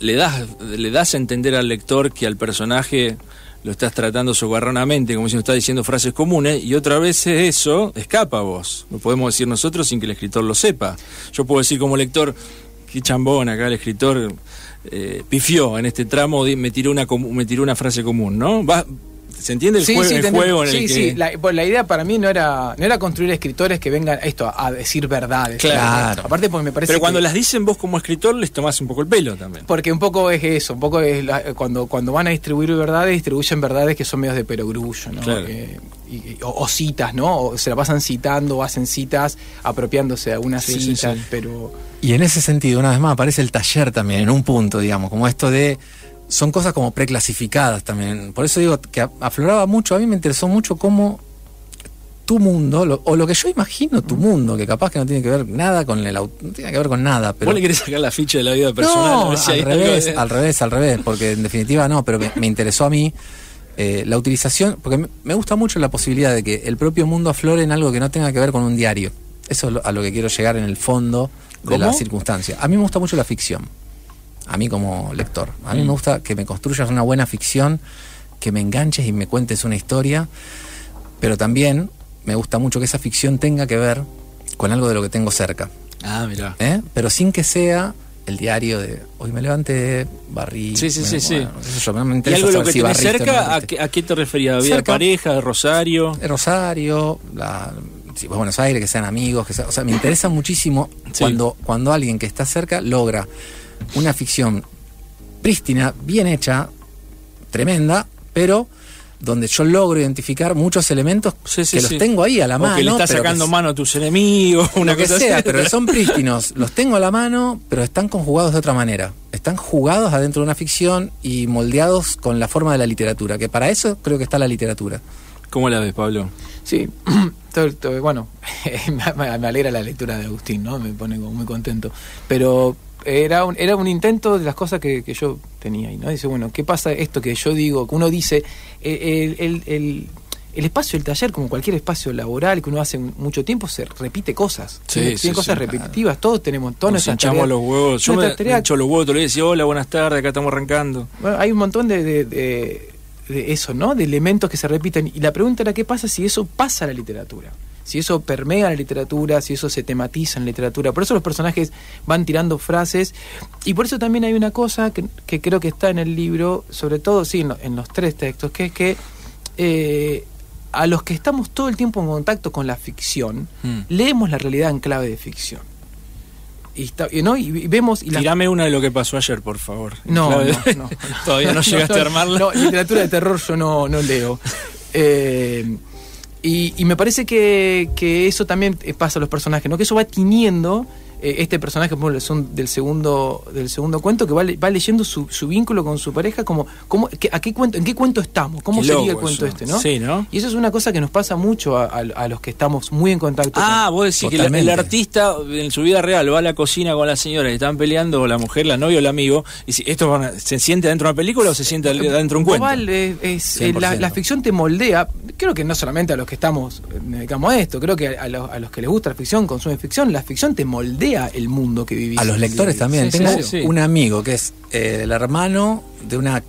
le, das, le das a entender al lector que al personaje lo estás tratando socarronamente, como si no está diciendo frases comunes, y otra vez eso escapa a vos. Lo podemos decir nosotros sin que el escritor lo sepa. Yo puedo decir como lector, qué chambón acá el escritor eh, pifió en este tramo, me tiró una, me tiró una frase común, ¿no? Va, ¿Se entiende el, Sí, juego, sí, el juego en entiendo. el Sí, que... sí, la, pues la idea para mí no era no era construir escritores que vengan esto a, a decir verdades. Claro. Aparte porque me parece Pero cuando que- las dicen vos como escritor les tomás un poco el pelo también. porque un poco es eso, un poco es la- cuando cuando van a distribuir verdades, distribuyen verdades que son medios de perogrullo, ¿no? Claro. Eh, y- y- o, o citas, ¿no? O se la pasan citando, o hacen citas, apropiándose de algunas Sí, sí, citas, sí. pero Y en ese sentido, una vez más, aparece el taller también, en un punto, digamos, como esto de. Son cosas como preclasificadas también. Por eso digo que afloraba mucho, a mí me interesó mucho cómo tu mundo, lo- o lo que yo imagino tu mundo, que capaz que no tiene que ver nada con el au- no tiene que ver con nada, pero. ¿Vos le querés sacar la ficha de la vida personal? a no, ver si al revés, de- al revés, al revés, porque en definitiva no, pero me, me interesó a mí eh, la utilización, porque me, me gusta mucho la posibilidad de que el propio mundo aflore en algo que no tenga que ver con un diario. Eso es lo- a lo que quiero llegar en el fondo de ¿Cómo? la circunstancia. A mí me gusta mucho la ficción, a mí como lector. A mí Mm. me gusta que me construyas una buena ficción, que me enganches y me cuentes una historia, pero también me gusta mucho que esa ficción tenga que ver con algo de lo que tengo cerca. Ah, mirá. ¿eh? pero sin que sea el diario de hoy me levanté, barrí. Sí, sí, sí, me- sí. bueno, sé yo, me ¿Y algo de lo que si tenés barriste o no cerca? ¿A qué, a qué te de Cerca. pareja, de Rosario? Rosario, la, si vas a Buenos Aires, que sean amigos, que sea- o sea, me interesa muchísimo Sí. cuando, cuando alguien que está cerca logra una ficción prístina, bien hecha, tremenda, pero donde yo logro identificar muchos elementos Sí, sí, que sí. los tengo ahí a la O mano. que le estás sacando que- mano a tus enemigos, una lo que cosa sea, así. pero son prístinos. Los tengo a la mano, pero están conjugados de otra manera. Están jugados adentro de una ficción y moldeados con la forma de la literatura, que para eso creo que está la literatura. ¿Cómo la ves, Pablo? Sí, todo- todo- bueno, me, me alegra la lectura de Agustín, ¿no? Me pone como muy contento. Pero era un, era un intento de las cosas que, que yo tenía ahí, ¿no? Dice, bueno, ¿qué pasa esto que yo digo, que uno dice, eh, el, el- el- el espacio del taller, como cualquier espacio laboral que uno hace mucho tiempo, se repite cosas. Sí, Tiene, sí, cosas sí, repetitivas, todos tenemos todas Nos nuestras tareas. los huevos. Yo me, tareas- me hincho los huevos días y decía, hola, buenas tardes, acá estamos arrancando. bueno, hay un montón de, de- de- de eso, ¿no? De elementos que se repiten. Y la pregunta era qué pasa si eso pasa a la literatura. Si eso permea la literatura, si eso se tematiza en la literatura. Por eso los personajes van tirando frases. Y por eso también hay una cosa que, que creo que está en el libro, sobre todo, sí, en, lo- en los tres textos, que es que eh, a los que estamos todo el tiempo en contacto con la ficción, Mm. leemos la realidad en clave de ficción. Y, está- ¿no? y, vemos... Y la- Tirame una de lo que pasó ayer, por favor. no, Clave- no, no, no. Todavía no llegaste a armarla. No, literatura de terror yo no, no leo. Eh, y, y me parece que, que eso también eh, pasa a los personajes, ¿no? Que eso va tiñendo eh, este personaje, por ejemplo, son del segundo, del segundo cuento, que va, va leyendo su, su vínculo con su pareja, como, como que- a qué cuento, en qué cuento estamos, cómo Qué sería el cuento eso. este, ¿no? Sí, ¿no? Y eso es una cosa que nos pasa mucho a, a- a los que estamos muy en contacto. Ah, con- vos decís que el, artista en su vida real va a la cocina con la señora y están peleando, o la mujer, la novia o el amigo, y si esto van a- se siente dentro de una película o se siente al- dentro de un cuento. Igual, eh, es, eh, la, 100%. la ficción te moldea, creo que no solamente a los que estamos, eh, dedicamos a esto, creo que a, a los, a los que les gusta la ficción, consumen ficción, la ficción te moldea el mundo que vivís. A los lectores también. Sí, Tengo sí, sí. un amigo que es eh, el hermano de una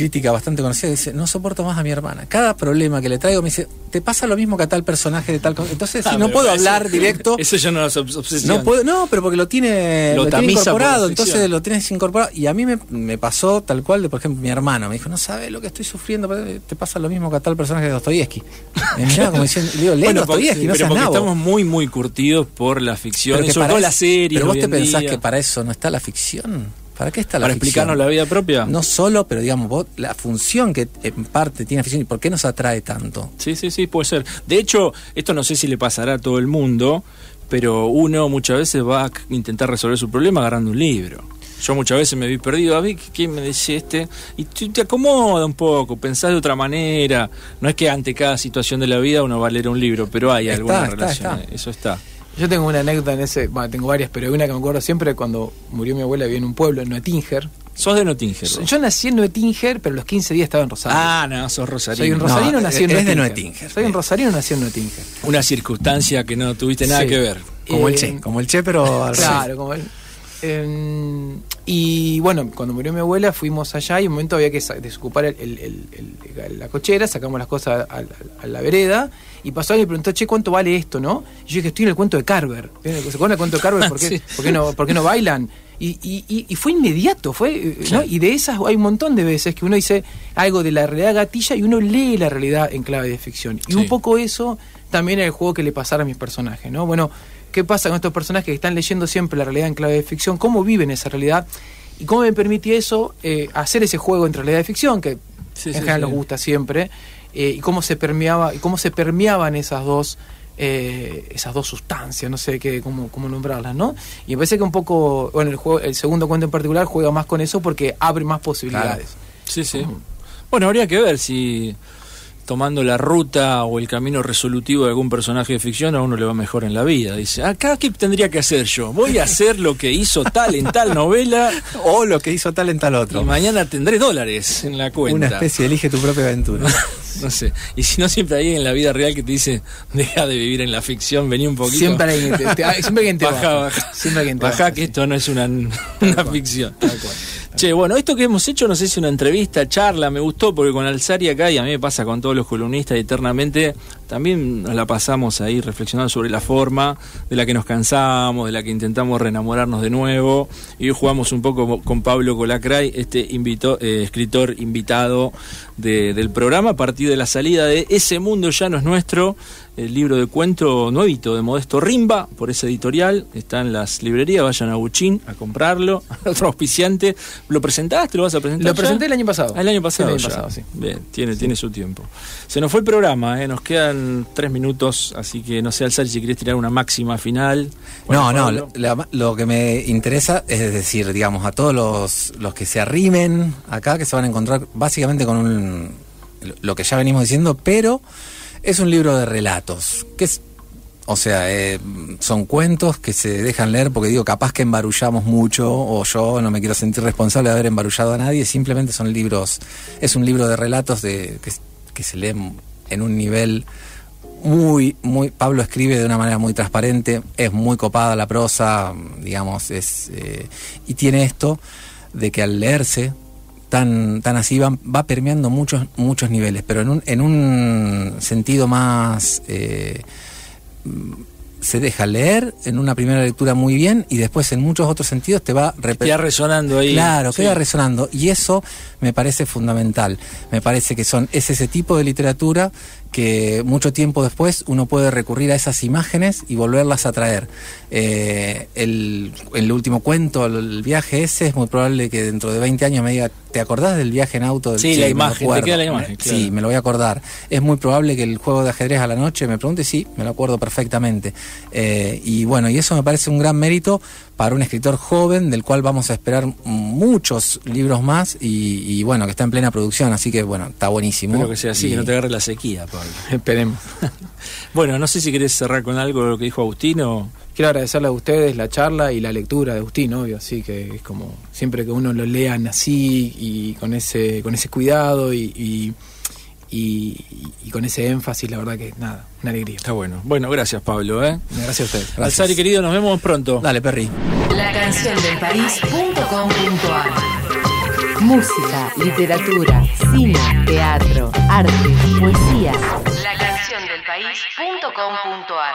crítica bastante conocida dice, no soporto más a mi hermana. Cada problema que le traigo me dice, te pasa lo mismo que a tal personaje de tal cosa. Entonces, Ah, si no puedo eso- hablar directo, Eso ya no obsesión. no puedo, no, pero porque lo tiene, Lo lo tiene incorporado, entonces lo tienes incorporado. Y a mí me, me pasó tal cual de, por ejemplo, mi hermano. Me dijo, no sabes lo que estoy sufriendo, pero te pasa lo mismo que a tal personaje de Dostoyevsky. Me miraba como diciendo, le digo, lee Bueno, Dostoyevsky, no pero seas nabo. estamos muy, muy curtidos por la ficción, Pero y que sobre todo la serie. Pero vos te pensás que para eso no está la ficción. ¿Para qué está la ¿Para ficción? explicarnos la vida propia? No solo, pero digamos, vos, la función que en parte tiene la ficción y por qué nos atrae tanto. Sí, sí, sí, puede ser. De hecho, esto no sé si le pasará a todo el mundo, pero uno muchas veces va a intentar resolver su problema agarrando un libro. Yo muchas veces me vi perdido, a ver qué me dice este, y te acomoda un poco, pensás de otra manera. No es que ante cada situación de la vida uno va a leer un libro, pero hay Está, alguna está, relación. está. Eso está. Yo tengo una anécdota en ese, bueno, tengo varias, pero hay una que me acuerdo siempre cuando murió mi abuela, vivía en un pueblo, en Noetinger. Sos de Nottinger. vos. Yo nací en Noetinger, pero a los 15 días estaba en Rosario. Ah, no, sos rosarino. Soy un rosarino, No, nací en eres de Noetinger. Noetinger. Soy un rosarino, nací en Noetinger. Una circunstancia que no tuviste nada Sí. que ver. Como el Eh, Che, como el Che, pero al Claro, como él. Eh, y bueno, cuando murió mi abuela fuimos allá y un momento había que desocupar el- el- el- el- la cochera, sacamos las cosas a, a- a la vereda y pasó alguien y preguntó, che, ¿cuánto vale esto, no? Y yo dije, estoy en el cuento de Carver. ¿Se acuerdan del cuento de Carver? ¿Por qué, Sí. por qué no, por qué no bailan? Y, y- y- fue inmediato, fue, eh, ¿no? Y de esas hay un montón de veces que uno dice algo de la realidad gatilla y uno lee la realidad en clave de ficción. Y Sí. un poco eso también era el juego que le pasara a mis personajes, ¿no? Bueno, ¿qué pasa con estos personajes que están leyendo siempre la realidad en clave de ficción? ¿Cómo viven esa realidad? ¿Y cómo me permite eso eh, hacer ese juego entre realidad y ficción, que Sí, en sí, general sí. nos gusta siempre? eh, y cómo se permeaba, y cómo se permeaban esas dos eh, esas dos sustancias, no sé qué, cómo, cómo nombrarlas, ¿no? Y me parece que un poco, bueno, el, juego, el segundo cuento en particular juega más con eso porque abre más posibilidades. Sí, sí. Bueno, habría que ver si tomando la ruta o el camino resolutivo de algún personaje de ficción a uno le va mejor en la vida. Dice, acá qué tendría que hacer yo? Voy a hacer lo que hizo tal en tal novela O lo que hizo tal en tal otro. y mañana tendré dólares en la cuenta. Una especie elige tu propia aventura. No sé. Y si no, siempre hay en la vida real que te dice, deja de vivir en la ficción, vení un poquito. Siempre hay alguien que te, te- siempre hay Baja, baja. baja. Siempre hay alguien te Baja baja, que sí. esto no es una, una ficción. Che, bueno, esto que hemos hecho, no sé si una entrevista, charla, me gustó porque con Alzari acá, y a mí me pasa con todos los columnistas eternamente, también nos la pasamos ahí reflexionando sobre la forma de la que nos cansamos, de la que intentamos reenamorarnos de nuevo. Y hoy jugamos un poco con Pablo Colacray, este invito, eh, escritor invitado de- del programa, a partir de la salida de Ese Mundo Ya No Es Nuestro, el libro de cuento nuevito de Modesto Rimba, por esa editorial, está en las librerías, vayan a Buchín a comprarlo, otro auspiciante. ¿Lo presentaste? ¿Lo vas a presentar? Lo ya? presenté el año pasado. Ah, El año pasado. El año ya. pasado, sí. Bien, tiene, tiene su tiempo. Se nos fue el programa, ¿eh? nos quedan tres minutos, así que no sé, Alzari, si querés tirar una máxima final. No, Bueno, no, la- lo que me interesa es decir, digamos, a todos los, los que se arrimen acá, que se van a encontrar básicamente con un, lo que ya venimos diciendo, pero es un libro de relatos, que es, o sea, eh, son cuentos que se dejan leer porque digo, capaz que embarullamos mucho, o yo no me quiero sentir responsable de haber embarullado a nadie, simplemente son libros, es un libro de relatos de, que, que se leen en un nivel muy, muy, Pablo escribe de una manera muy transparente, es muy copada la prosa, digamos, es, eh, y tiene esto de que al leerse tan, tan así va, va permeando muchos, muchos niveles, pero en un, en un sentido más eh, se deja leer en una primera lectura muy bien y después en muchos otros sentidos te va Queda resonando ahí. Claro, Sí. queda resonando. Y eso me parece fundamental. Me parece que son, es ese tipo de literatura que mucho tiempo después uno puede recurrir a esas imágenes y volverlas a traer. Eh, el, el último cuento, el viaje ese, es muy probable que dentro de 20 años me diga, ¿te acordás del viaje en auto? Del Sí, la imagen, te acuerdo". queda la imagen, Sí, me lo voy a acordar. Es muy probable que el juego de ajedrez a la noche me pregunte, sí, me lo acuerdo perfectamente. Eh, y bueno, y eso me parece un gran mérito para un escritor joven del cual vamos a esperar muchos libros más y, y bueno, que está en plena producción, así que bueno, está buenísimo. Espero que sea así, Y- que no te agarre la sequía, Pablo. Esperemos. Bueno, no sé si querés cerrar con algo de lo que dijo Agustino. Quiero agradecerle a ustedes la charla y la lectura de Agustín, obvio, así que es como siempre que uno lo lean así y con ese, con ese cuidado y, y, y- y con ese énfasis, la verdad que nada, una alegría. Está bueno. Bueno, gracias, Pablo. ¿eh? Gracias a ustedes. Gracias. Alzari, querido, nos vemos pronto. Dale, Perry. La canción del país.com.ar Música, literatura, cine, teatro, arte, poesía. La canción del país.com.ar